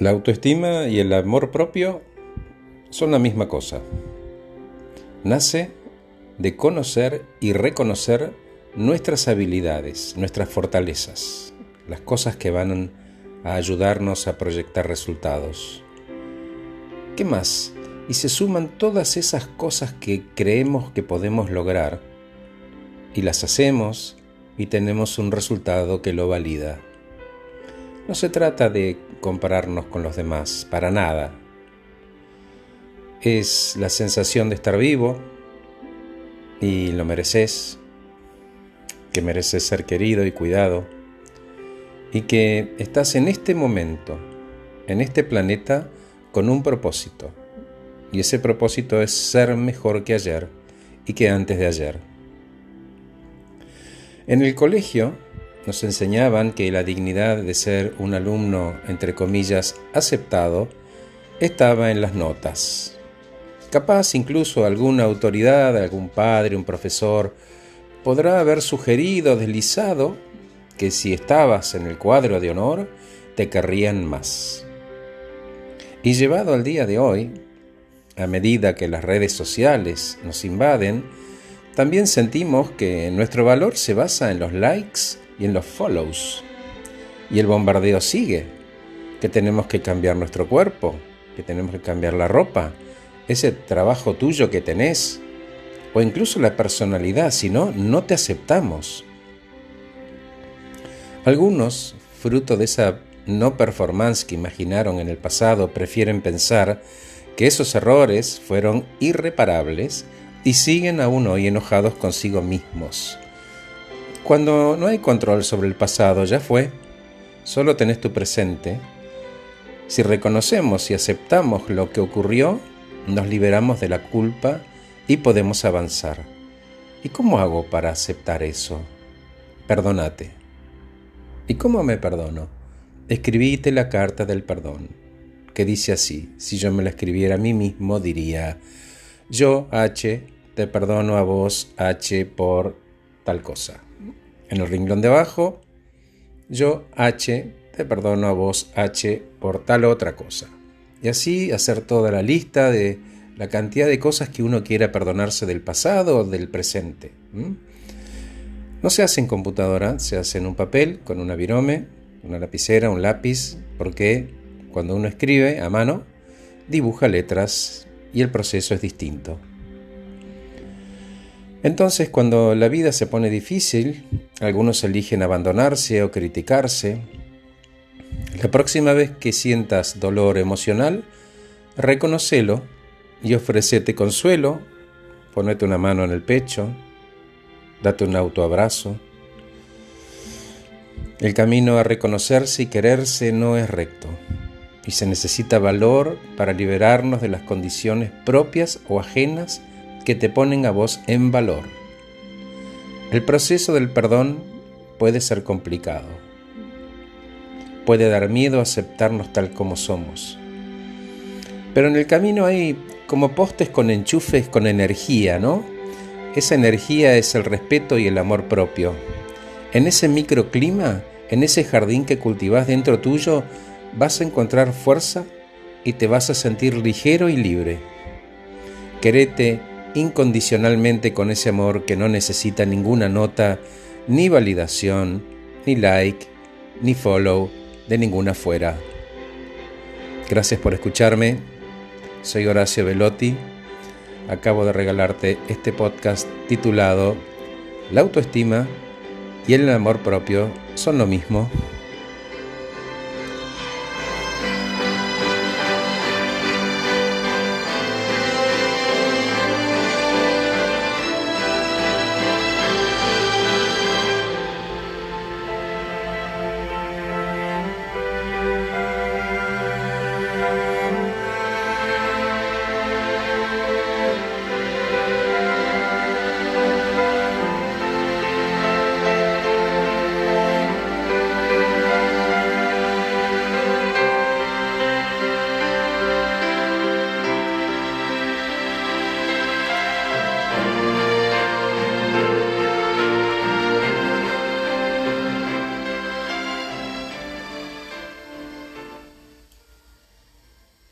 La autoestima y el amor propio son la misma cosa. Nace de conocer y reconocer nuestras habilidades, nuestras fortalezas, las cosas que van a ayudarnos a proyectar resultados. ¿Qué más? Y se suman todas esas cosas que creemos que podemos lograr y las hacemos y tenemos un resultado que lo valida. No se trata de compararnos con los demás, para nada. Es la sensación de estar vivo y lo mereces, que mereces ser querido y cuidado, y que estás en este momento, en este planeta, con un propósito. Y ese propósito es ser mejor que ayer y que antes de ayer. En el colegio nos enseñaban que la dignidad de ser un alumno, entre comillas, aceptado, estaba en las notas. Capaz incluso alguna autoridad, algún padre, un profesor, podrá haber sugerido, deslizado, que si estabas en el cuadro de honor, te querrían más. Y llevado al día de hoy, a medida que las redes sociales nos invaden, también sentimos que nuestro valor se basa en los likes y en los follows. Y el bombardeo sigue, que tenemos que cambiar nuestro cuerpo, que tenemos que cambiar la ropa, ese trabajo tuyo que tenés, o incluso la personalidad, si no, no te aceptamos. Algunos, fruto de esa no performance que imaginaron en el pasado, prefieren pensar que esos errores fueron irreparables y siguen aún hoy enojados consigo mismos. Cuando no hay control sobre el pasado, ya fue, solo tenés tu presente. Si reconocemos y aceptamos lo que ocurrió, nos liberamos de la culpa y podemos avanzar. ¿Y cómo hago para aceptar eso? Perdónate. ¿Y cómo me perdono? Escribíte la carta del perdón, que dice así, si yo me la escribiera a mí mismo diría, yo, H, te perdono a vos, H, por tal cosa en el renglón de abajo, yo H, te perdono a vos H por tal otra cosa. Y así hacer toda la lista de la cantidad de cosas que uno quiera perdonarse del pasado o del presente. No se hace en computadora, se hace en un papel con una virome, una lapicera, un lápiz, porque cuando uno escribe a mano, dibuja letras y el proceso es distinto. Entonces, cuando la vida se pone difícil, algunos eligen abandonarse o criticarse. La próxima vez que sientas dolor emocional, reconocelo y ofrecete consuelo, ponete una mano en el pecho, date un autoabrazo. El camino a reconocerse y quererse no es recto y se necesita valor para liberarnos de las condiciones propias o ajenas que te ponen a vos en valor. El proceso del perdón puede ser complicado. Puede dar miedo aceptarnos tal como somos. Pero en el camino hay como postes con enchufes con energía, ¿no? Esa energía es el respeto y el amor propio. En ese microclima, en ese jardín que cultivas dentro tuyo, vas a encontrar fuerza y te vas a sentir ligero y libre. Querete incondicionalmente con ese amor que no necesita ninguna nota, ni validación, ni like, ni follow de ninguna fuera. Gracias por escucharme. Soy Horacio Velotti. Acabo de regalarte este podcast titulado La autoestima y el amor propio son lo mismo.